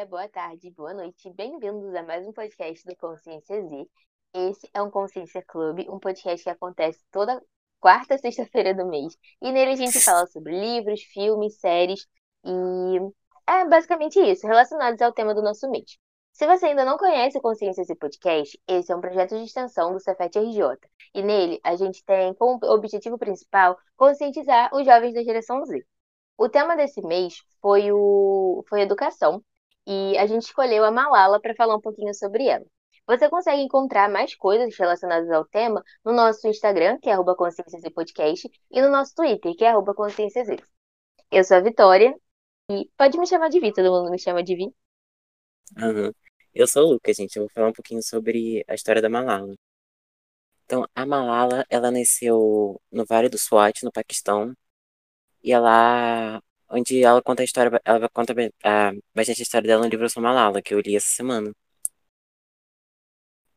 dia, boa tarde, boa noite. Bem-vindos a mais um podcast do Consciência Z. Esse é um Consciência Clube, um podcast que acontece toda quarta sexta-feira do mês. E nele a gente fala sobre livros, filmes, séries e é basicamente isso, relacionados ao tema do nosso mês. Se você ainda não conhece o Consciência Z Podcast, esse é um projeto de extensão do Cefet RJ. E nele a gente tem como objetivo principal conscientizar os jovens da geração Z. O tema desse mês foi, o, foi educação e a gente escolheu a Malala para falar um pouquinho sobre ela. Você consegue encontrar mais coisas relacionadas ao tema no nosso Instagram, que é arroba Podcast, e no nosso Twitter, que é arroba Eu sou a Vitória e pode me chamar de Vi, todo mundo me chama de Vi. Uhum. Eu sou o Lucas, gente. Eu vou falar um pouquinho sobre a história da Malala. Então, a Malala, ela nasceu no Vale do Swat, no Paquistão, e ela, onde ela conta a história, ela conta a, bastante a história dela no livro Sou Malala, que eu li essa semana.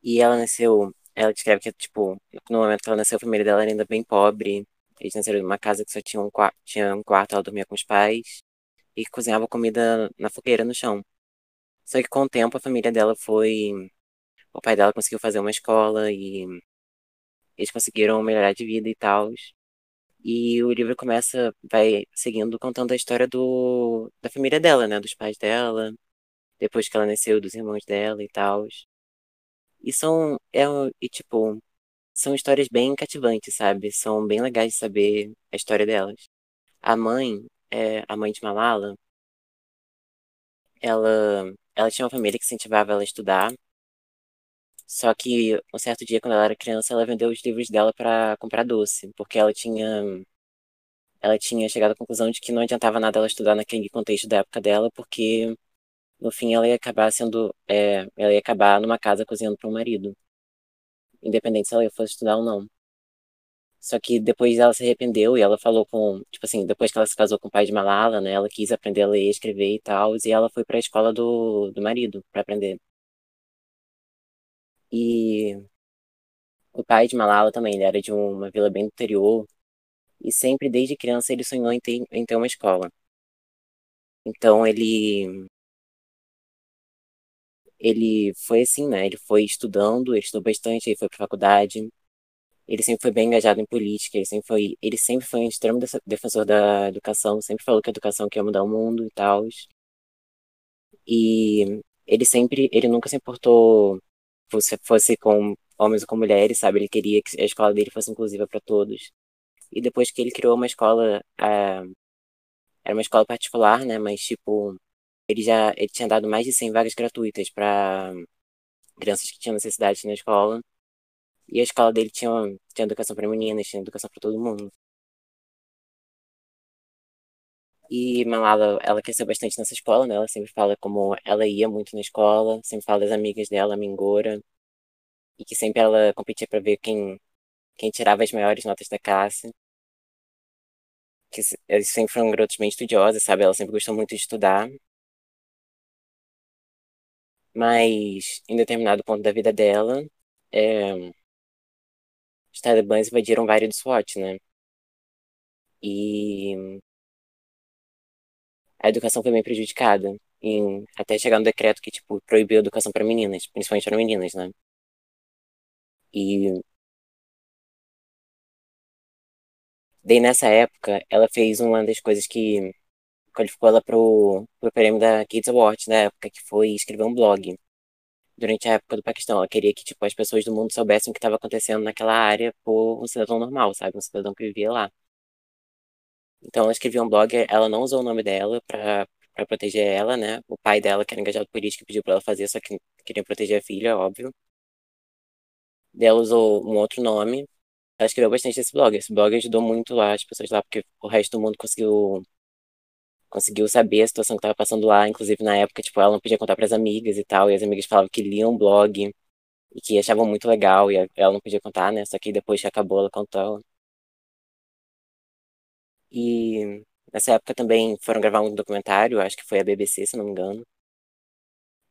E ela nasceu, ela descreve que, tipo, no momento que ela nasceu, a família dela era ainda bem pobre. Eles nasceram numa casa que só tinha um, tinha um quarto, ela dormia com os pais e cozinhava comida na fogueira no chão. Só que com o tempo a família dela foi. O pai dela conseguiu fazer uma escola e eles conseguiram melhorar de vida e tal. E o livro começa, vai seguindo, contando a história do, da família dela, né? Dos pais dela, depois que ela nasceu, dos irmãos dela e tal. E são, é, e tipo, são histórias bem cativantes, sabe? São bem legais de saber a história delas. A mãe, é, a mãe de Malala, ela, ela tinha uma família que incentivava ela a estudar. Só que um certo dia, quando ela era criança, ela vendeu os livros dela para comprar doce, porque ela tinha ela tinha chegado à conclusão de que não adiantava nada ela estudar naquele contexto da época dela, porque no fim ela ia acabar sendo é, ela ia acabar numa casa cozinhando para o marido, independente se ela fosse estudar ou não. Só que depois ela se arrependeu e ela falou com, tipo assim, depois que ela se casou com o pai de Malala, né, ela quis aprender a ler, escrever e tal, e ela foi para a escola do, do marido para aprender. E o pai de Malala também, ele era de uma vila bem interior. E sempre, desde criança, ele sonhou em ter, em ter uma escola. Então, ele. Ele foi assim, né? Ele foi estudando, ele estudou bastante, ele foi pra faculdade. Ele sempre foi bem engajado em política, ele sempre foi, ele sempre foi um extremo defensor da educação, sempre falou que a educação quer mudar o mundo e tal. E ele sempre, ele nunca se importou fosse, fosse com homens ou com mulheres, sabe? Ele queria que a escola dele fosse inclusiva para todos. E depois que ele criou uma escola, uh, era uma escola particular, né? Mas, tipo, ele já ele tinha dado mais de 100 vagas gratuitas para crianças que tinham necessidades na escola. E a escola dele tinha, tinha educação para meninas, tinha educação para todo mundo. E Malala, ela cresceu bastante nessa escola, né? Ela sempre fala como ela ia muito na escola, sempre fala das amigas dela, a Mingora, e que sempre ela competia para ver quem, quem tirava as maiores notas da classe. Que eles sempre foram garotos bem estudiosos, sabe? Ela sempre gostou muito de estudar. Mas, em determinado ponto da vida dela, é, os talibãs invadiram vários do SWAT, né? E a educação foi bem prejudicada. Em, até chegar no decreto que, tipo, proibiu a educação para meninas, principalmente para meninas, né? E daí nessa época, ela fez uma das coisas que qualificou ela pro, pro prêmio da Kids Award na época, que foi escrever um blog. Durante a época do Paquistão, ela queria que, tipo, as pessoas do mundo soubessem o que estava acontecendo naquela área por um cidadão normal, sabe? Um cidadão que vivia lá. Então ela escrevia um blog, ela não usou o nome dela pra, pra proteger ela, né? O pai dela, que era engajado político, pediu pra ela fazer, só que queria proteger a filha, óbvio. Daí ela usou um outro nome. Ela escreveu bastante esse blog. Esse blog ajudou muito lá, as pessoas lá, porque o resto do mundo conseguiu conseguiu saber a situação que estava passando lá, inclusive na época, tipo, ela não podia contar para as amigas e tal, e as amigas falavam que liam o blog e que achavam muito legal, e ela não podia contar, né? Só que depois que acabou, ela contou. E nessa época também foram gravar um documentário, acho que foi a BBC, se não me engano.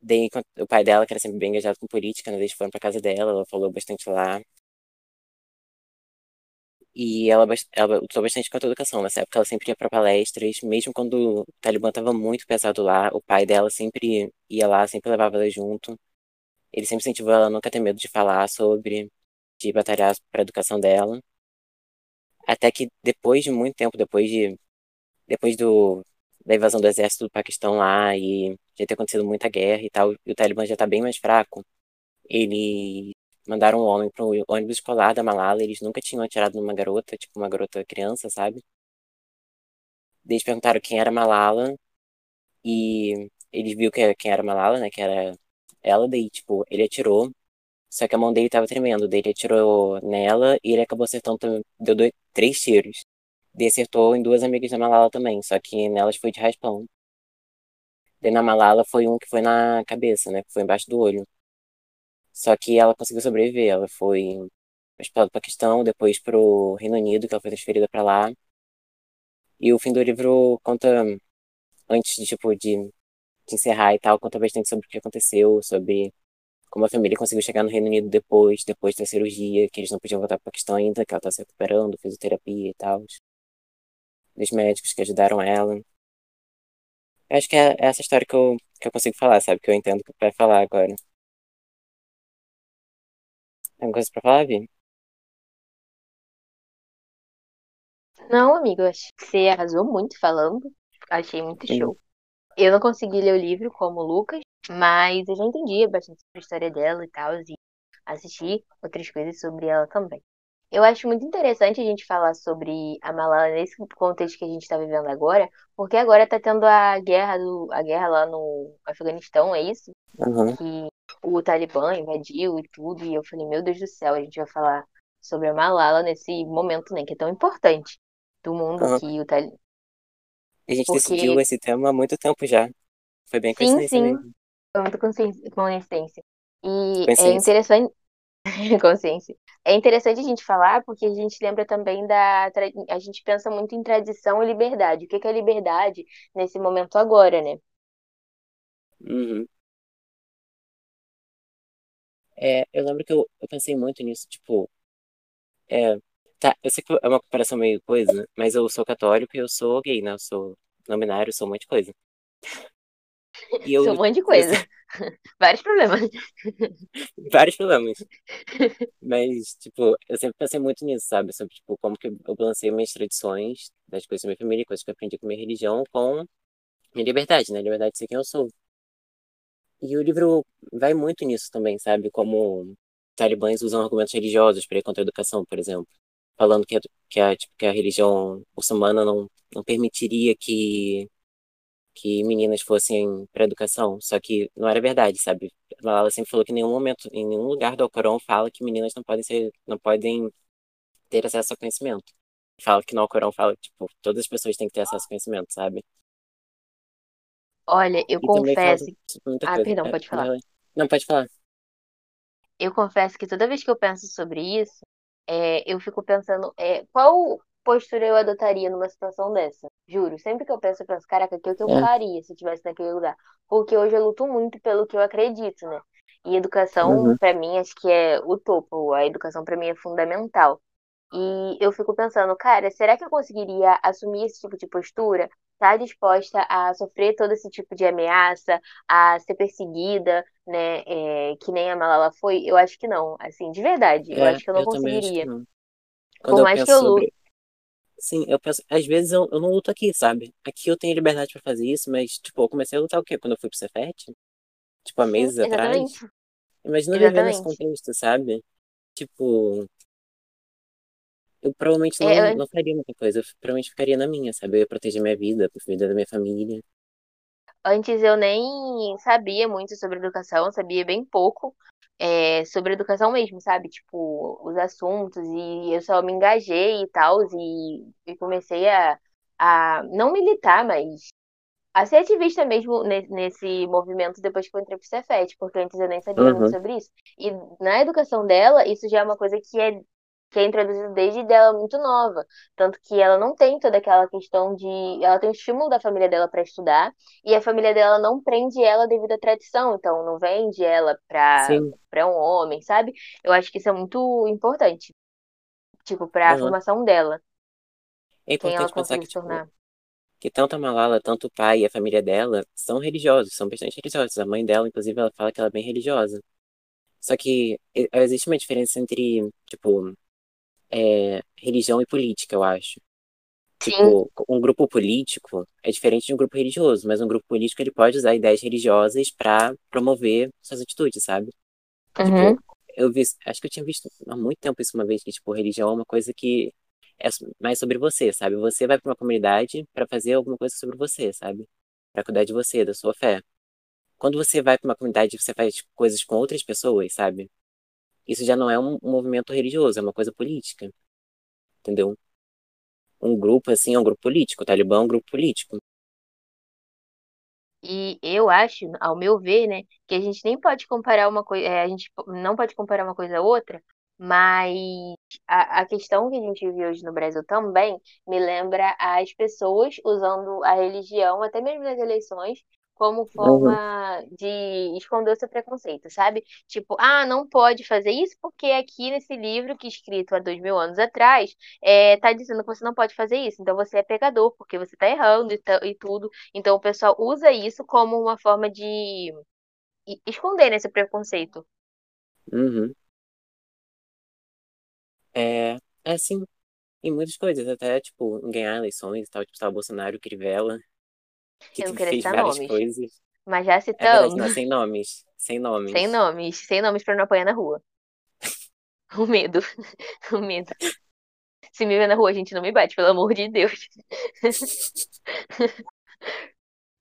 Daí o pai dela, que era sempre bem engajado com política, né, eles foram pra casa dela, ela falou bastante lá. E ela, ela lutou bastante contra a educação. Nessa época, ela sempre ia para palestras, mesmo quando o Talibã estava muito pesado lá, o pai dela sempre ia lá, sempre levava ela junto. Ele sempre incentivou ela a nunca ter medo de falar sobre, de batalhar para a educação dela. Até que depois de muito tempo, depois de depois do da invasão do exército do Paquistão lá e já ter acontecido muita guerra e tal, e o Talibã já tá bem mais fraco, ele mandaram um homem para o ônibus escolar da Malala, eles nunca tinham atirado numa garota, tipo uma garota criança, sabe? Eles perguntaram quem era Malala e eles viu que quem era Malala, né, que era ela, daí, tipo, ele atirou, só que a mão dele tava tremendo, ele atirou nela e ele acabou acertando, deu dois, três tiros. Daí acertou em duas amigas da Malala também, só que nelas foi de raspão. Daí na Malala foi um que foi na cabeça, né, que foi embaixo do olho. Só que ela conseguiu sobreviver. Ela foi para o Paquistão, depois para o Reino Unido, que ela foi transferida para lá. E o fim do livro conta, antes de, tipo, de, de encerrar e tal, conta bastante sobre o que aconteceu, sobre como a família conseguiu chegar no Reino Unido depois, depois da cirurgia, que eles não podiam voltar para o Paquistão ainda, que ela está se recuperando, fisioterapia e tal. Dos médicos que ajudaram ela. Eu acho que é essa história que eu, que eu consigo falar, sabe? Que eu entendo que vai falar agora. Tem coisa pra falar, Vi? Não, amigo, acho que você arrasou muito falando. Achei muito Sim. show. Eu não consegui ler o livro como o Lucas, mas eu já entendi bastante sobre a história dela e tal, e assisti outras coisas sobre ela também. Eu acho muito interessante a gente falar sobre a Malala nesse contexto que a gente está vivendo agora, porque agora tá tendo a guerra do, a guerra lá no Afeganistão, é isso? Uhum. Que o Talibã invadiu e tudo, e eu falei, meu Deus do céu, a gente vai falar sobre a Malala nesse momento, né, que é tão importante do mundo Uhum. que o Talibã. A gente Porque- decidiu esse tema há muito tempo já. Foi bem Sim, coincidência sim. mesmo. Muita consciência-. E é Coincidência. interessante. Consciência. É interessante a gente falar porque a gente lembra também da. A gente pensa muito em tradição e liberdade. O que é liberdade nesse momento agora, né? Uhum. É, eu lembro que eu, eu pensei muito nisso, tipo, é, tá, eu sei que é uma comparação meio coisa, mas eu sou católico e eu sou gay, né? Eu sou não binário, sou um monte de coisa. E eu, Sou um monte de eu coisa. sei- Vários problemas. vários problemas. Mas, tipo, eu sempre pensei muito nisso, sabe? Sobre, tipo, como que eu balancei minhas tradições, das coisas da minha família, coisas que eu aprendi com a minha religião, com minha liberdade, né? Liberdade de ser quem eu sou. E o livro vai muito nisso também, sabe? Como talibãs usam argumentos religiosos para ir contra a educação, por exemplo. Falando que, a- que, a, tipo, que a religião muçulmana não, não permitiria que, que meninas fossem para educação. Só que não era verdade, sabe? A Malala sempre falou que em nenhum momento, em nenhum lugar do Alcorão fala que meninas não podem ser, não podem ter acesso ao conhecimento. Fala que no Alcorão fala, tipo, todas as pessoas têm que ter acesso ao conhecimento, sabe? Olha, eu E confesso. Ah, coisa. perdão, É, pode falar. Não, pode falar. Eu confesso que toda vez que eu penso sobre isso, é, eu fico pensando, é, qual postura eu adotaria numa situação dessa? Juro, sempre que eu penso, eu penso, caraca, o que eu É. faria se eu estivesse naquele lugar? Porque hoje eu luto muito pelo que eu acredito, né? E educação, Uhum. pra mim, acho que é o topo. A educação, pra mim, é fundamental. E eu fico pensando, cara, será que eu conseguiria assumir esse tipo de postura? Estar disposta a sofrer todo esse tipo de ameaça, a ser perseguida, né? é, que nem a Malala foi? Eu acho que não. Assim, de verdade, eu É, acho que eu não eu conseguiria. Por Quando eu mais que eu lute. Sim, eu penso. Às vezes eu, eu não luto aqui, sabe? Aqui eu tenho liberdade pra fazer isso, mas, tipo, eu comecei a lutar o quê? Quando eu fui pro Cefet? Tipo, há Sim, meses atrás? exatamente. Imagina viver nesse contexto, sabe? Tipo, eu provavelmente É, não, eu- não faria muita coisa. Eu provavelmente ficaria na minha, sabe? Eu ia proteger minha vida, a vida da minha família. Antes eu nem sabia muito sobre educação, sabia bem pouco é, sobre educação mesmo, sabe? Tipo, os assuntos, e eu só me engajei e tal, e, e comecei a, a não militar, mas a ser ativista mesmo ne- nesse movimento depois que eu entrei pro Cefet, porque antes eu nem sabia muito Uhum. sobre isso. E na educação dela, isso já é uma coisa que é, que é introduzido desde dela muito nova. Tanto que ela não tem toda aquela questão de. Ela tem o estímulo da família dela para estudar, e a família dela não prende ela devido à tradição, então não vende ela para para um homem, sabe? Eu acho que isso é muito importante. tipo, pra Aham. formação dela. É importante pensar que, tipo, que tanto a Malala, tanto o pai e a família dela são religiosos, são bastante religiosos. A mãe dela, inclusive, ela fala que ela é bem religiosa. Só que existe uma diferença entre, tipo, é, religião e política, eu acho. Sim. Tipo, um grupo político é diferente de um grupo religioso, mas um grupo político ele pode usar ideias religiosas pra promover suas atitudes, sabe? Tipo, Uhum. eu vi, acho que eu tinha visto há muito tempo isso uma vez, que, tipo, religião é uma coisa que é mais sobre você, sabe? Você vai pra uma comunidade pra fazer alguma coisa sobre você, sabe? Pra cuidar de você, da sua fé. Quando você vai pra uma comunidade, você faz coisas com outras pessoas, sabe? Isso já não é um, movimento religioso, é uma coisa política, entendeu? Um grupo, assim, é um grupo político. O Talibã é um grupo político. E eu acho, ao meu ver, né, que a gente nem pode comparar uma coisa, a gente não pode comparar uma coisa a outra, mas a, a questão que a gente vive hoje no Brasil também me lembra as pessoas usando a religião, até mesmo nas eleições, como Uhum, forma de esconder o seu preconceito, sabe? Tipo, ah, não pode fazer isso porque aqui nesse livro que é escrito há dois mil anos atrás, é, tá dizendo que você não pode fazer isso, então você é pecador, porque você tá errando e, e tudo. Então o pessoal usa isso como uma forma de esconder esse preconceito. uhum. É, é assim, em muitas coisas, até, tipo, ganhar eleições e tal, tipo, tá o Bolsonaro, Crivella, que Eu não queria citar nomes, coisas. mas já É verdade, citando, não, sem nomes, sem sem nomes. nomes, sem nomes pra não apanhar na rua. O medo, o medo. Se me vê na rua, a gente não me bate, pelo amor de Deus.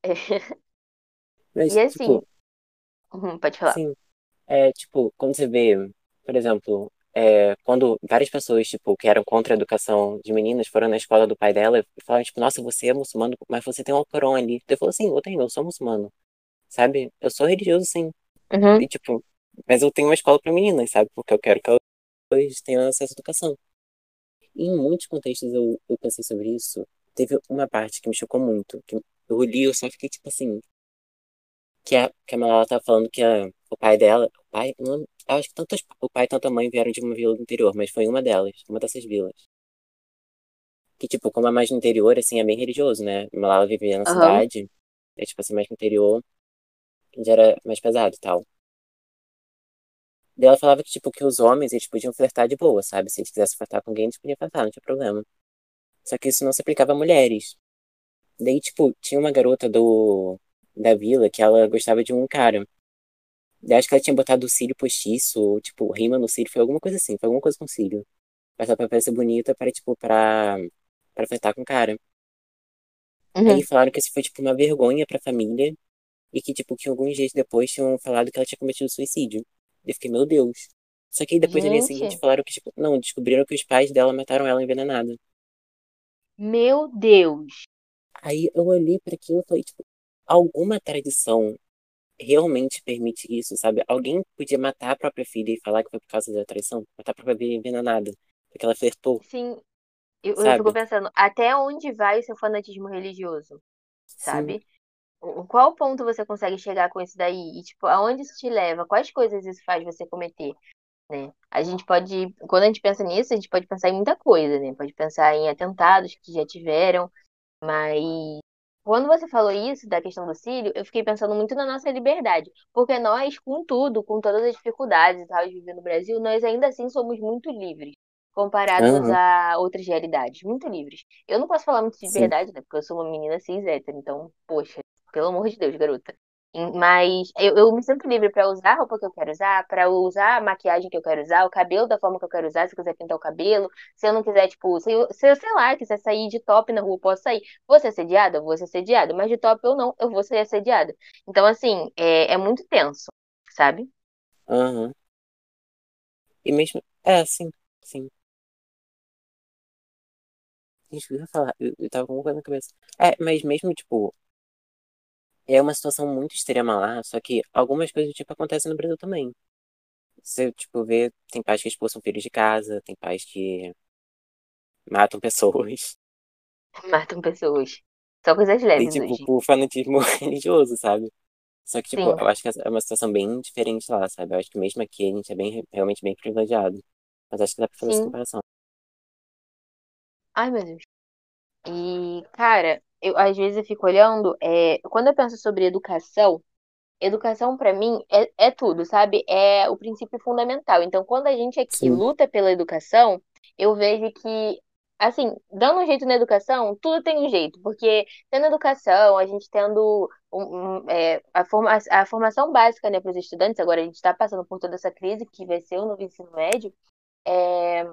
É, Mas, E assim, tipo, uhum, pode falar. sim, é, tipo, quando você vê, por exemplo, é, quando várias pessoas, tipo, que eram contra a educação de meninas foram na escola do pai dela e falaram, tipo, nossa, você é muçulmano, mas você tem um Alcorão ali. Ele falou, sim, eu tenho, eu sou muçulmano, sabe? Eu sou religioso, sim. Uhum, E, tipo, mas eu tenho uma escola para meninas, sabe? Porque eu quero que elas tenham acesso à educação. E em muitos contextos eu, eu pensei sobre isso. Teve uma parte que me chocou muito, que eu li, eu só fiquei, tipo assim, que a, que a Malala tava falando que a, o pai dela, o pai, não, eu acho que tanto o pai e tanto a mãe vieram de uma vila do interior, mas foi uma delas, uma dessas vilas. Que, tipo, como é mais no interior, assim, é bem religioso, né? A Malala vivia na aham, cidade, é, tipo assim, mais no interior, já era mais pesado e tal. Daí ela falava que, tipo, que os homens, eles podiam flertar de boa, sabe? Se eles quisessem flertar com alguém, eles podiam flertar, não tinha problema. Só que isso não se aplicava a mulheres. Daí, tipo, tinha uma garota do da vila que ela gostava de um cara. Daí acho que ela tinha botado o cílio postiço, ou, tipo, rima no cílio, foi alguma coisa assim, foi alguma coisa com cílio. Mas ela pra parecer bonita para, tipo, pra, pra flertar com o cara. Aí uhum. falaram que isso foi, tipo, uma vergonha pra família e que, tipo, que alguns dias depois tinham falado que ela tinha cometido suicídio. Eu fiquei, meu Deus. Só que aí depois, no dia seguinte, Gente, falaram que, tipo, não, descobriram que os pais dela mataram ela envenenada. meu Deus. Aí eu olhei para aquilo e falei, tipo, alguma tradição realmente permite isso, sabe? Alguém podia matar a própria filha e falar que foi por causa da traição? Matar a própria filha envenenada, porque ela flertou, Sim, eu, eu fico pensando, até onde vai o seu fanatismo religioso, Sim, sabe? O- Qual ponto você consegue chegar com isso daí? E, tipo, aonde isso te leva? Quais coisas isso faz você cometer, né? A gente pode, quando a gente pensa nisso, a gente pode pensar em muita coisa, né? Pode pensar em atentados que já tiveram, mas quando você falou isso da questão do cílio, eu fiquei pensando muito na nossa liberdade, porque nós, com tudo, com todas as dificuldades e tal de viver no Brasil, nós ainda assim somos muito livres. Comparados aham, a outras realidades, muito livres. Eu não posso falar muito de sim, liberdade, né? Porque eu sou uma menina cis hétero, então, poxa, pelo amor de Deus, garota. Mas eu, eu me sinto livre pra usar a roupa que eu quero usar, pra usar a maquiagem que eu quero usar, o cabelo da forma que eu quero usar, se eu quiser pintar o cabelo. Se eu não quiser, tipo, se eu, se eu, sei lá, quiser sair de top na rua, posso sair. Vou ser assediada? Vou ser assediada. Mas de top eu não, eu vou ser assediada. Então, assim, é, é muito tenso, sabe? aham. E mesmo, é, sim, sim. Gente, eu ia falar? Eu, eu tava com alguma coisa na cabeça. É, mas mesmo, tipo, é uma situação muito extrema lá, só que algumas coisas do tipo acontecem no Brasil também. Você, tipo, vê, tem pais que expulsam filhos de casa, tem pais que matam pessoas. Matam pessoas. Só coisas Tem, leves tipo, hoje. por fanatismo religioso, sabe? Só que, tipo, Sim. eu acho que é uma situação bem diferente lá, sabe? Eu acho que mesmo aqui a gente é bem, realmente bem privilegiado. Mas acho que dá pra fazer essa Sim, comparação. Ai, meu Deus. E, cara, eu às vezes eu fico olhando, é, quando eu penso sobre educação, educação pra mim é, é tudo, sabe? É o princípio fundamental. Então, quando a gente aqui Sim. luta pela educação, eu vejo que, assim, dando um jeito na educação, tudo tem um jeito, porque tendo educação, a gente tendo um- um, é, a, forma, a formação básica, né, para os estudantes, agora a gente está passando por toda essa crise que vai ser o novo ensino médio. é,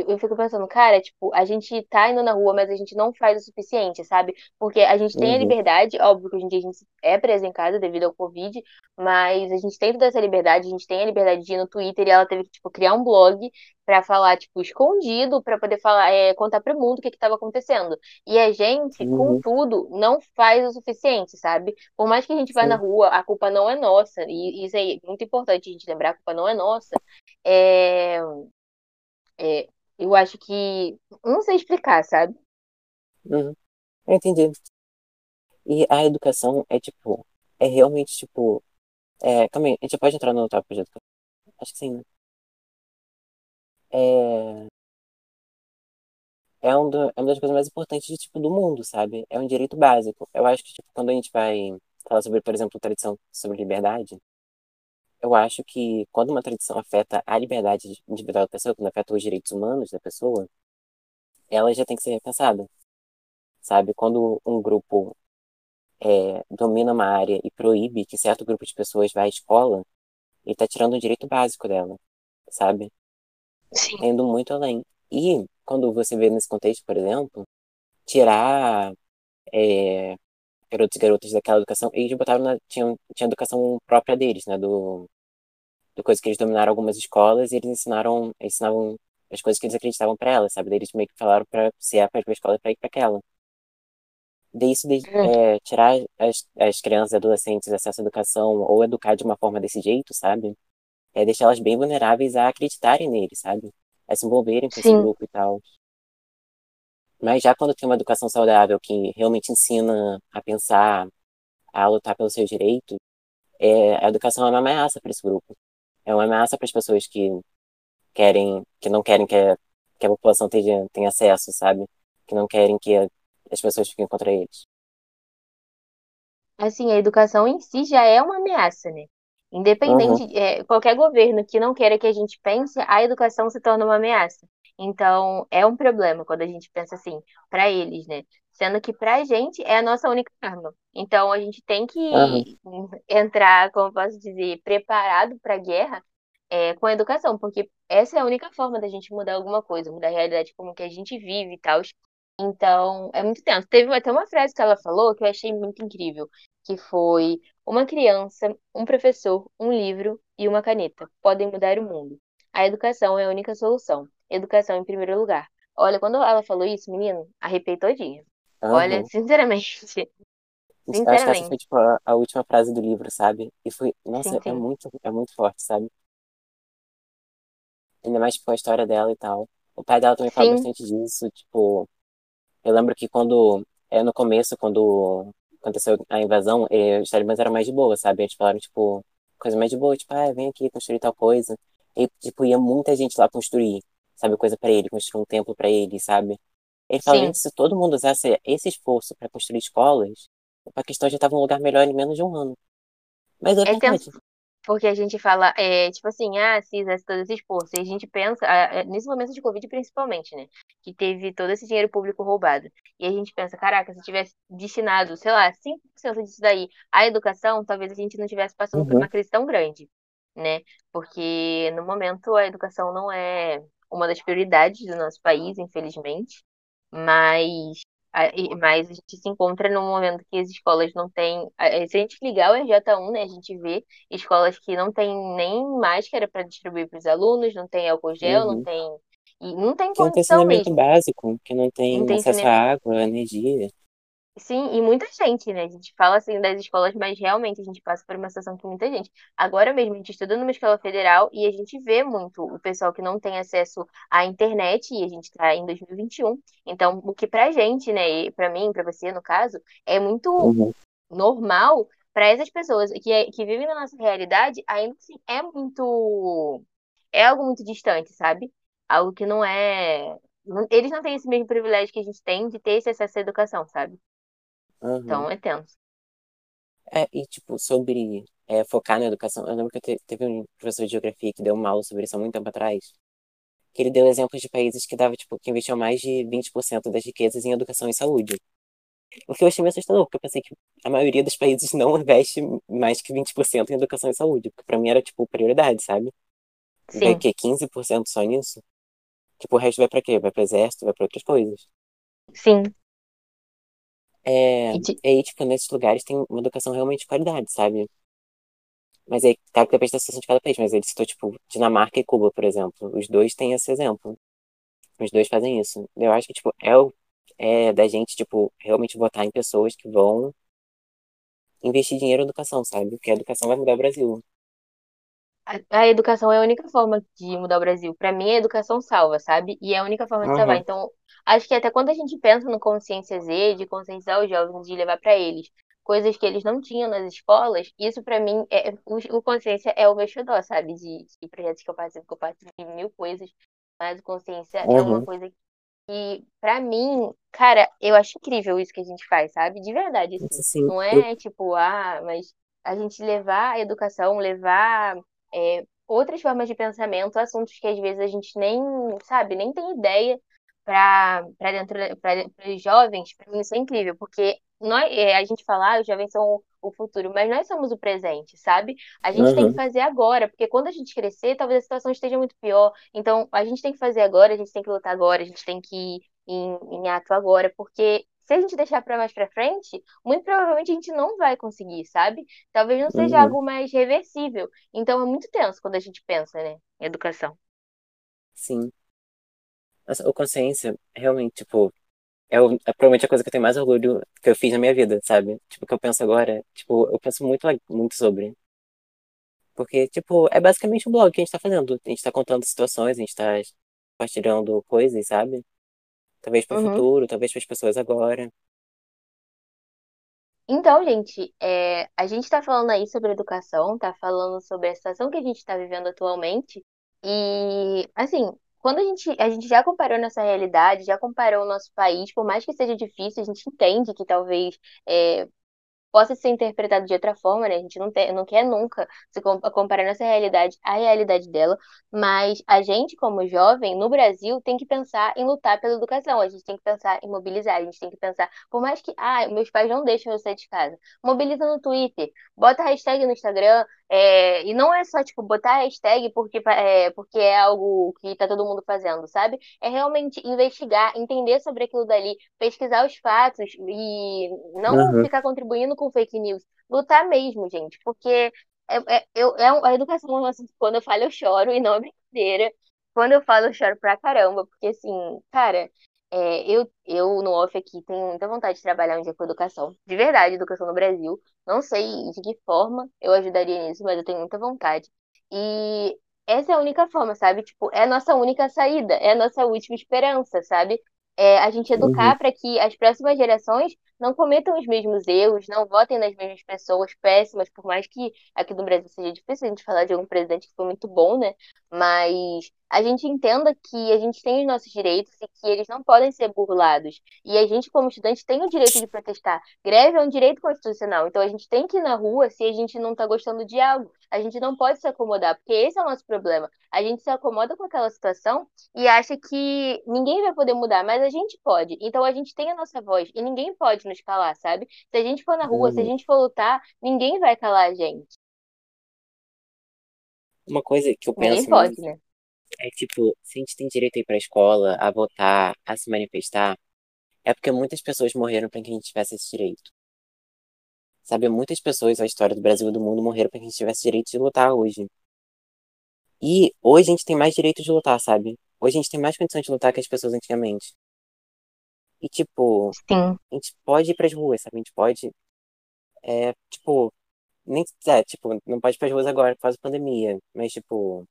eu, eu fico pensando, cara, tipo, a gente tá indo na rua, mas a gente não faz o suficiente, sabe? Porque a gente tem a Uhum. liberdade, óbvio que hoje em dia a gente é preso em casa devido ao Covid, mas a gente tem toda essa liberdade, a gente tem a liberdade de ir no Twitter e ela teve que, tipo, criar um blog pra falar, tipo, escondido, pra poder falar, é, contar pro mundo o que que tava acontecendo. E a gente, Uhum. contudo, não faz o suficiente, sabe? Por mais que a gente vá na Sim. rua, a culpa não é nossa, e isso aí é muito importante a gente lembrar, a culpa não é nossa. É, é, eu acho que. Não sei explicar, sabe? Uhum. Eu entendi. E a educação é tipo, é realmente tipo, é, calma aí, a gente pode entrar no tópico de educação? Acho que sim, né? É, é, um do, é uma das coisas mais importantes de, tipo, do mundo, sabe? É um direito básico. Eu acho que, tipo, quando a gente vai falar sobre, por exemplo, tradição sobre liberdade, eu acho que quando uma tradição afeta a liberdade individual da pessoa, quando afeta os direitos humanos da pessoa, ela já tem que ser repensada, sabe? Quando um grupo é, domina uma área e proíbe que certo grupo de pessoas vá à escola, ele tá tirando o direito básico dela, sabe? Sim. Tá indo muito além. E quando você vê nesse contexto, por exemplo, tirar é, garotos e garotas daquela educação, eles botaram na, tinham, tinha educação própria deles, né? Do, do coisa que eles dominaram algumas escolas e eles ensinaram, ensinavam as coisas que eles acreditavam pra elas, sabe? Daí Eles meio que falaram pra se é ir pra escola, é pra ir pra aquela. Daí isso de, Hum, é, tirar as, as crianças e adolescentes acesso à educação ou educar de uma forma desse jeito, sabe? É deixar elas bem vulneráveis a acreditarem nele, sabe? A se envolverem com esse Sim, grupo e tal. Mas já quando tem uma educação saudável que realmente ensina a pensar, a lutar pelos seus direitos, é, a educação é uma ameaça para esse grupo. É uma ameaça para as pessoas que querem, que não querem que a, que a população tenha, tenha acesso, sabe? Que não querem que a- as pessoas fiquem contra eles. assim, a educação em si já é uma ameaça, né? Uhum, Independente, é, qualquer governo que não queira que a gente pense, a educação se torna uma ameaça. Então, é um problema quando a gente pensa assim, para eles, né? Sendo que para a gente é a nossa única arma. Então, a gente tem uhum, que hum, entrar, como posso dizer, preparado para a guerra, é, com a educação, porque essa é a única forma da gente mudar alguma coisa, mudar a realidade como que a gente vive e tal. Então, é muito tenso. Teve até uma frase que ela falou que eu achei muito incrível, que foi: uma criança, um professor, um livro e uma caneta podem mudar o mundo. A educação é a única solução. Educação em primeiro lugar. Olha, quando ela falou isso, menino, arrepiei todinha. Olha, uhum. sinceramente, Eu acho que essa foi, sinceramente, tipo, a, a última frase do livro, sabe? E foi, sim, nossa, é sim. muito, é muito forte, sabe? Ainda mais, tipo, a história dela e tal. O pai dela também fala Sim, bastante disso, tipo, eu lembro que quando, é no começo, quando aconteceu a invasão, eh, os talibãs eram mais de boa, sabe? Eles falaram, tipo, coisa mais de boa, tipo, ah, vem aqui construir tal coisa. E, tipo, ia muita gente lá construir, sabe, coisa pra ele, construir um templo pra ele, sabe? Ele fala, gente, se todo mundo usasse esse esforço pra construir escolas, o Paquistão já tava num lugar melhor em menos de um ano. Mas é É verdade. Porque a gente fala, é, tipo assim, ah, se fizesse todo esse esforço. E a gente pensa, ah, nesse momento de Covid principalmente, né? Que teve todo esse dinheiro público roubado. E a gente pensa, caraca, se tivesse destinado, sei lá, 5% disso daí à educação, talvez a gente não estivesse passando por Uhum, uma crise tão grande, né? Porque no momento a educação não é uma das prioridades do nosso país, infelizmente. Mas a, mas a gente se encontra num momento que as escolas não têm. a- a- Se a gente ligar o RJ1, né, a gente vê escolas que não tem nem máscara para distribuir para os alunos, não tem álcool gel, não uhum. tem. E não tem Que não tem condição saneamento mesmo. básico, que não Não tem tem acesso à água, à energia. Sim, e muita gente, né? A gente fala assim das escolas, mas realmente a gente passa por uma situação que muita gente. Agora mesmo, a gente estuda numa escola federal e a gente vê muito o pessoal que não tem acesso à internet, e a gente está em 2021. Então, o que pra gente, né, e pra mim, pra você, no caso, é muito Uhum, normal, para essas pessoas que, é- que vivem na nossa realidade, ainda assim é muito. É algo muito distante, sabe? Algo que não é. eles não têm esse mesmo privilégio que a gente tem de ter esse acesso à educação, sabe? Uhum. Então é tenso. É, e tipo, sobre é, focar na educação, eu lembro que te, teve um professor de geografia que deu uma aula sobre isso há muito tempo atrás, que ele deu exemplos de países que dava, tipo, que investiam mais de 20% das riquezas em educação e saúde. O que eu achei meio assustador, porque eu pensei que a maioria dos países não investe mais que 20% em educação e saúde, porque pra mim era, tipo, prioridade, sabe? Vai Sim, que 15% só nisso? Tipo, o resto vai pra quê? Vai pro exército, vai pra outras coisas. sim. É, E e aí, tipo, nesses lugares tem uma educação realmente de qualidade, sabe? Mas aí, claro que depende da situação de cada país, mas ele citou, tipo, Dinamarca e Cuba, por exemplo. Os dois têm esse exemplo. Os dois fazem isso. Eu acho que, tipo, é, o, é da gente, tipo, realmente votar em pessoas que vão investir dinheiro em educação, sabe? Porque a educação vai mudar o Brasil. a, a educação é a única forma de mudar o Brasil. Pra mim, a educação salva, sabe? E é a única forma de salvar. Uhum, Então, acho que até quando a gente pensa no Consciência Z, de conscientizar os jovens, de levar pra eles coisas que eles não tinham nas escolas, isso pra mim é o, o Consciência é o meu xodó, sabe? De, de projetos que eu participo, que eu participo de mil coisas, mas o Consciência é uma uhum, coisa E pra mim, cara, eu acho incrível isso que a gente faz, sabe? De verdade, isso assim. sim. Não Eu, é tipo, ah, mas a gente levar a educação, levar é, outras formas de pensamento, assuntos que às vezes a gente nem, sabe, nem tem ideia para para dentro para os jovens, pra mim isso é incrível, porque nós, é, a gente fala, ah, os jovens são o futuro, mas nós somos o presente, sabe? A gente tem que uhum, fazer agora, porque quando a gente crescer, talvez a situação esteja muito pior. Então, a gente tem que fazer agora, a gente tem que lutar agora, a gente tem que ir em, em ato agora, porque se a gente deixar para mais para frente, muito provavelmente a gente não vai conseguir, sabe? Talvez não seja uhum, algo mais reversível. Então, é muito tenso quando a gente pensa, né, em educação. sim. Nossa, o consciência, realmente, tipo, é, o- é provavelmente a coisa que eu tenho mais orgulho que eu fiz na minha vida, sabe? Tipo, que eu penso agora, tipo, eu penso muito, muito sobre. Porque, tipo, é basicamente um blog que a gente tá fazendo. A gente tá contando situações, a gente tá compartilhando coisas, sabe? Talvez pro Uhum. futuro, talvez para as pessoas agora. Então, gente, é, a gente está falando aí sobre educação, tá falando sobre a situação que a gente está vivendo atualmente. E, assim, quando a gente, a gente já comparou nossa realidade, já comparou o nosso país, por mais que seja difícil, a gente entende que talvez é, possa ser interpretado de outra forma, né? A gente não, tem, não quer nunca se com- comparar nossa realidade à realidade dela, mas a gente, como jovem, no Brasil, tem que pensar em lutar pela educação, a gente tem que pensar em mobilizar, a gente tem que pensar, por mais que, ah, meus pais não deixam eu sair de casa, mobiliza no Twitter, bota hashtag no Instagram, é, e não é só, tipo, botar hashtag porque, é, porque é algo que tá todo mundo fazendo, sabe? É realmente investigar, entender sobre aquilo dali, pesquisar os fatos e não Uhum, ficar contribuindo com fake news. Lutar mesmo, gente, porque é, é, eu, é um- a educação, assim, quando eu falo, eu choro e não é brincadeira. Quando eu falo, eu choro pra caramba, porque assim, cara, é, eu, eu no off aqui tenho muita vontade de trabalhar um dia com educação, de verdade, educação no Brasil. Não sei de que forma eu ajudaria nisso, mas eu tenho muita vontade. E essa é a única forma, sabe? Tipo, é a nossa única saída, é a nossa última esperança, sabe? É a gente uhum, educar para que as próximas gerações não cometam os mesmos erros, não votem nas mesmas pessoas péssimas, por mais que aqui no Brasil seja difícil a gente falar de algum presidente que foi muito bom, né? Mas a gente entenda que a gente tem os nossos direitos e que eles não podem ser burlados. E a gente, como estudante, tem o direito de protestar. Greve é um direito constitucional, então a gente tem que ir na rua se a gente não está gostando de algo. A gente não pode se acomodar, porque esse é o nosso problema. A gente se acomoda com aquela situação e acha que ninguém vai poder mudar, mas a gente pode. Então a gente tem a nossa voz e ninguém pode nos calar, sabe? Se a gente for na rua, se a uhum. gente for lutar, ninguém vai calar a gente. Uma coisa que eu Ninguém penso pode, muito né? é, tipo, se a gente tem direito a ir pra escola, a votar, a se manifestar, é porque muitas pessoas morreram para que a gente tivesse esse direito. Sabe, muitas pessoas na história do Brasil e do mundo morreram para que a gente tivesse direito de lutar hoje. E hoje a gente tem mais direito de lutar, sabe? Hoje a gente tem mais condições de lutar que as pessoas antigamente. E, tipo, Sim. a gente pode ir pras ruas, sabe? A gente pode, é, tipo, nem, é, tipo, não pode ir pras ruas agora por causa da pandemia, mas, tipo,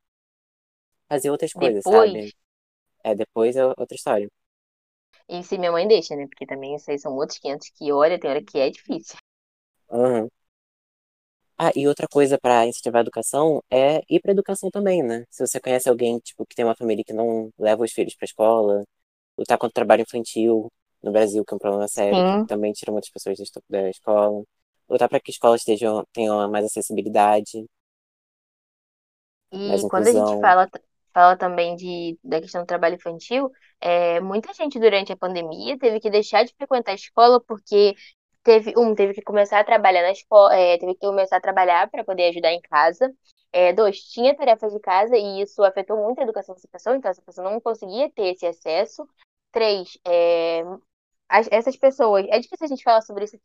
fazer outras coisas, Depois, sabe? É, depois é outra história. e se minha mãe deixa, né? Porque também isso aí são outros 500 que, olha, tem hora que é difícil. Aham. Ah, e outra coisa para incentivar a educação é ir pra educação também, né? Se você conhece alguém, tipo, que tem uma família que não leva os filhos pra escola, lutar contra o trabalho infantil no Brasil, que é um problema sério, que Sim. também tira muitas pessoas da escola. Lutar para que escolas estejam, tenham mais acessibilidade, mais E quando a gente fala, fala também de, da questão do trabalho infantil, é, muita gente durante a pandemia teve que deixar de frequentar a escola porque teve, um, teve que começar a trabalhar na escola, é, teve que começar a trabalhar para poder ajudar em casa. É, dois, tinha tarefas de casa e isso afetou muito a educação dessa pessoa, então essa pessoa não conseguia ter esse acesso. Três, é, as- essas pessoas, é difícil a gente falar sobre isso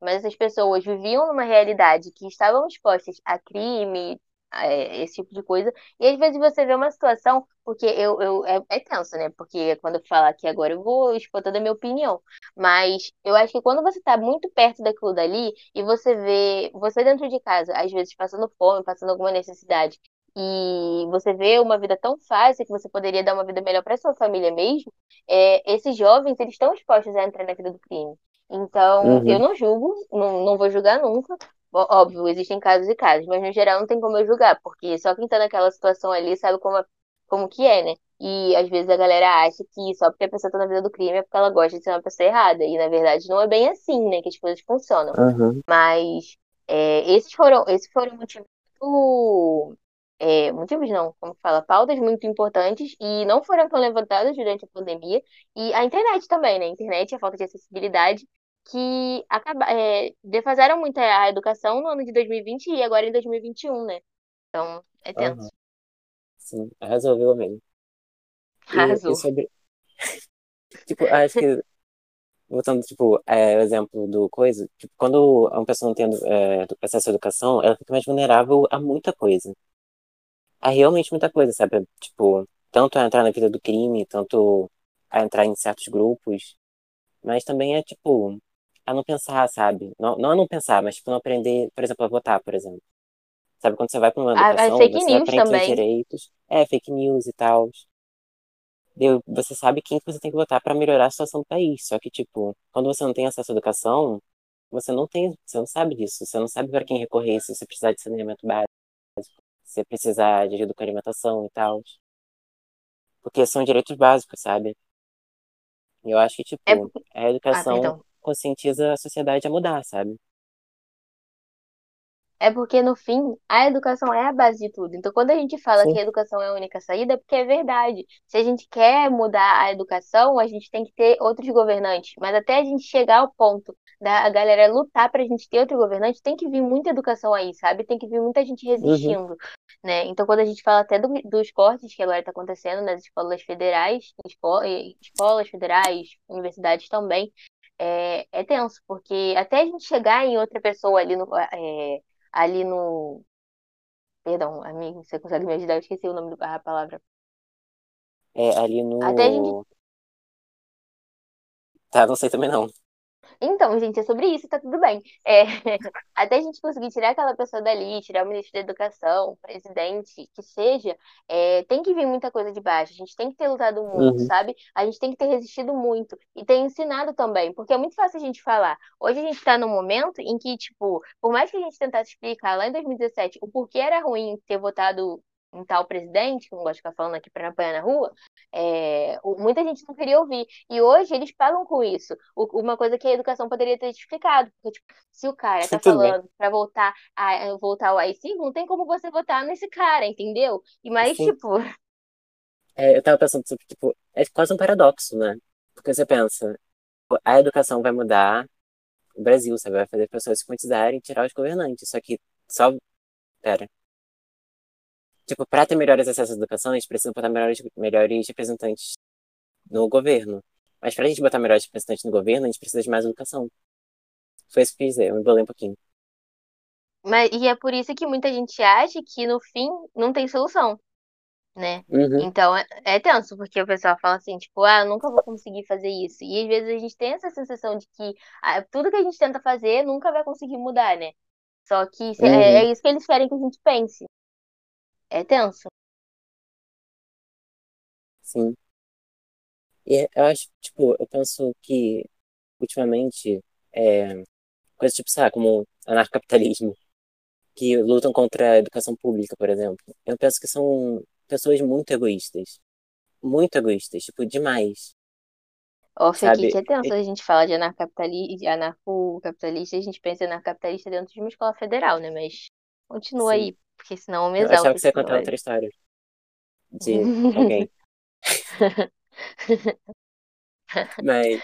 mas essas pessoas viviam numa realidade que estavam expostas a crime, a, é, esse tipo de coisa. E às vezes você vê uma situação, porque eu, eu é, é tenso, né? Porque quando eu falar aqui agora, eu vou expor toda a minha opinião. Mas eu acho que quando você está muito perto daquilo dali e você vê você dentro de casa, às vezes passando fome, passando alguma necessidade. E você vê uma vida tão fácil que você poderia dar uma vida melhor para sua família mesmo. É, esses jovens, eles estão expostos a entrar na vida do crime. Então, eu Uhum, não julgo, não, não vou julgar nunca. Óbvio, existem casos e casos, mas no geral não tem como eu julgar, porque só quem tá naquela situação ali sabe como, como que é, né? E às vezes a galera acha que só porque a pessoa tá na vida do crime é porque ela gosta de ser uma pessoa errada. E na verdade não é bem assim, né, que as coisas funcionam. uhum, Mas é, esses foram, esses foram motivos muito, é, motivos não, como fala, pautas muito importantes e não foram tão levantadas durante a pandemia. E a internet também, né? A internet, a falta de acessibilidade, que acaba, é, defasaram muito a educação no ano de 2020 e agora em 2021, né? Então, é uhum. tenso. Sim, resolveu mesmo. E, e Arrasou. sobre, tipo, acho que, voltando, tipo, é, o exemplo do coisa, tipo, quando uma pessoa não tem é, acesso à educação, ela fica mais vulnerável a muita coisa. A realmente muita coisa, sabe? Tipo, tanto a entrar na vida do crime, tanto a entrar em certos grupos, mas também é, tipo, a não pensar, sabe? Não, não a não pensar, mas, tipo, não aprender, por exemplo, a votar, por exemplo. Sabe, quando você vai para uma A, a educação, fake você news aprende também. direitos, é, fake news e tal. Você sabe quem que você tem que votar para melhorar a situação do país. Só que, tipo, quando você não tem acesso à educação, você não tem, você não sabe disso. Você não sabe para quem recorrer se você precisar de saneamento básico, você precisar de ajuda com alimentação e tal. Porque são direitos básicos, sabe? Eu acho que, É tipo, porque... a Ah, educação perdão. conscientiza a sociedade a mudar, sabe? É porque, no fim, a educação é a base de tudo. Então, quando a gente fala que Sim. a educação é a única saída, é porque é verdade. Se a gente quer mudar a educação, a gente tem que ter outros governantes. Mas até a gente chegar ao ponto da galera lutar para a gente ter outro governante, tem que vir muita educação aí, sabe? Tem que vir muita gente Uhum. resistindo, né? Então, quando a gente fala até do- dos cortes que agora está acontecendo nas escolas federais, esco- escolas federais, universidades também, é, é tenso, porque até a gente chegar em outra pessoa ali no, é, ali no. Perdão, amigo, você consegue me ajudar? Eu esqueci o nome da palavra. É ali Até a gente no. Tá, não sei também não. Então, gente, é sobre isso, tá tudo bem. É, até a gente conseguir tirar aquela pessoa dali, tirar o ministro da Educação, o presidente, que seja, é, tem que vir muita coisa de baixo. A gente tem que ter lutado muito, Uhum. sabe? A gente tem que ter resistido muito e ter ensinado também, porque é muito fácil a gente falar. Hoje a gente tá num momento em que, tipo, por mais que a gente tentasse explicar lá em 2017 o porquê era ruim ter votado em tal presidente, que eu não gosto de ficar falando aqui para apanhar na rua, é, muita gente não queria ouvir. E hoje eles falam com isso. O- uma coisa que a educação poderia ter explicado. Porque, tipo, se o cara tá Tudo bem. falando pra voltar, a, voltar ao AI-5, não tem como você votar nesse cara, entendeu? E mais, Sim. tipo, É, eu tava pensando, tipo, é quase um paradoxo, né? Porque você pensa, a educação vai mudar o Brasil, sabe? Vai fazer as pessoas se conscientizarem e tirar os governantes. Só que só. Pera. Tipo, pra ter melhores acessos à educação, a gente precisa botar melhores, melhores representantes no governo. Mas pra gente botar melhores representantes no governo, a gente precisa de mais educação. Foi isso que eu quis dizer, eu me embolei um pouquinho. mas, e é por isso que muita gente acha que no fim não tem solução, né? Uhum, Então é, é tenso, porque o pessoal fala assim, tipo, ah, eu nunca vou conseguir fazer isso. E às vezes a gente tem essa sensação de que ah, tudo que a gente tenta fazer nunca vai conseguir mudar, né? Só que é, uhum, é isso que eles querem que a gente pense. É tenso. sim. E eu acho, tipo, eu penso que, ultimamente, é, coisas tipo, sabe, como anarcocapitalismo, que lutam contra a educação pública, por exemplo. Eu penso que são pessoas muito egoístas. Muito egoístas, tipo, demais. Aqui sabe? que é tenso. A gente fala de anarcocapitalista, a gente pensa em anarcapitalista dentro de uma escola federal, né? Mas continua Sim. aí, porque senão eu me Eu achava exalto que você ia contar outra história de alguém. Mas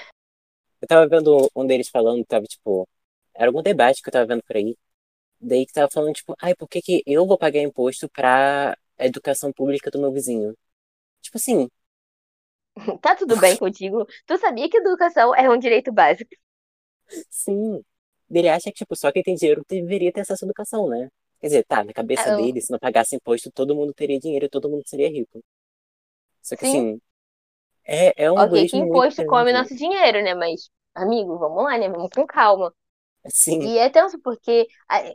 eu tava vendo um deles falando, tava tipo. Era algum debate que eu tava vendo por aí. Daí que tava falando, tipo, ai, por que que eu vou pagar imposto pra educação pública do meu vizinho? Tipo assim, Tá tudo bem contigo? Tu sabia que educação é um direito básico? sim. Ele acha que, tipo, só quem tem dinheiro deveria ter acesso à educação, né? Quer dizer, tá, na cabeça Ah, eu- dele, se não pagasse imposto, todo mundo teria dinheiro e todo mundo seria rico. Só que Sim, assim, é, é um ok, que imposto come nosso dinheiro, né? Mas, amigo, vamos lá, né? Vamos com calma. Assim, E é tenso porque,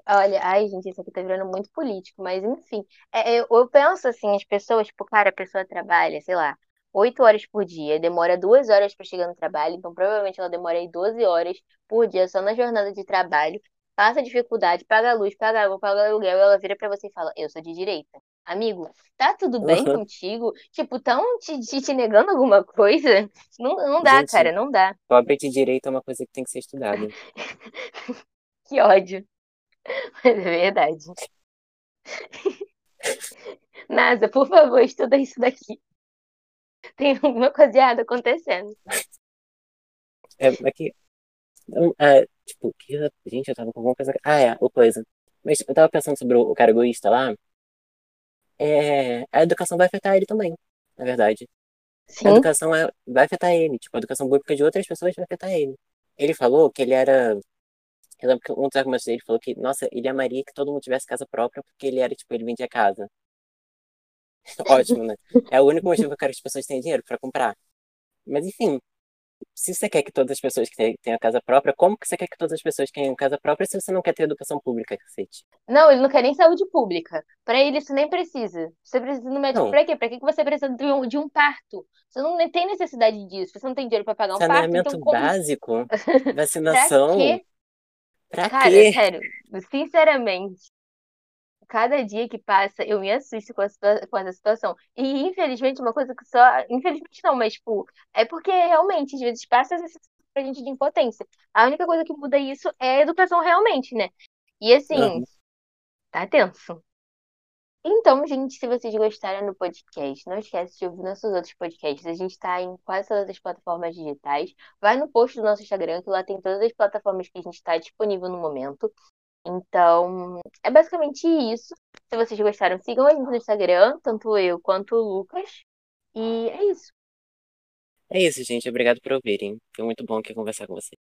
olha, ai, gente, isso aqui tá virando muito político, mas enfim, é, eu, eu penso assim, as pessoas, tipo, cara, a pessoa trabalha, sei lá, oito horas por dia, demora duas horas pra chegar no trabalho, então provavelmente ela demora aí 12 horas por dia só na jornada de trabalho, passa dificuldade, paga a luz, paga água, paga aluguel, e ela vira pra você e fala, eu sou de direita. Amigo, tá tudo bem aham. contigo? Tipo, tão te, te, te negando alguma coisa? Não, não dá, cara, Gente, não dá. pobre de direito é uma coisa que tem que ser estudada. Que ódio. Mas é verdade. NASA, por favor, estuda isso daqui. Tem alguma coisa errada acontecendo. É, é que, não, é, tipo, que, gente, eu tava com alguma coisa. Ah, é, o coisa. Mas eu tava pensando sobre o, cara egoísta lá. É, a educação vai afetar ele também, na verdade. A Sim, educação é, vai afetar ele. Tipo, a educação pública de outras pessoas vai afetar ele. Ele falou que ele era. Eu lembro que um dos argumentos dele falou que, nossa, ele amaria que todo mundo tivesse casa própria porque ele era, tipo, ele vendia casa. Ótimo, né? É o único motivo que eu quero que as pessoas tenham dinheiro pra comprar. Mas enfim, se você quer que todas as pessoas que tenham casa própria, como que você quer que todas as pessoas tenham casa própria se você não quer ter educação pública, cacete? Não, ele não quer nem saúde pública. Pra ele isso nem precisa. Você precisa do médico Não, pra quê? Pra que você precisa de um, de um parto? Você não tem necessidade disso. Você não tem dinheiro pra pagar um parto, então saneamento como básico, pra vacinação, quê? pra Cara, quê? sério, sinceramente, cada dia que passa, eu me assusto com, a situa- com essa situação. E, infelizmente, uma coisa que só. Infelizmente, não, mas, tipo, é porque realmente, às vezes, passa essa sensação pra gente de impotência. A única coisa que muda isso é a educação realmente, né? E, assim, tá tenso. Então, gente, se vocês gostaram do podcast, não esquece de ouvir nossos outros podcasts. A gente tá em quase todas as plataformas digitais. Vai no post do nosso Instagram, que lá tem todas as plataformas que a gente está disponível no momento. Então, é basicamente isso. Se vocês gostaram, sigam a gente no Instagram, tanto eu quanto o Lucas. E é isso. É isso, gente. Obrigado por ouvirem. Foi muito bom aqui conversar com você.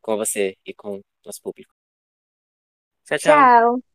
Com você e com o nosso público. Tchau, tchau. Tchau!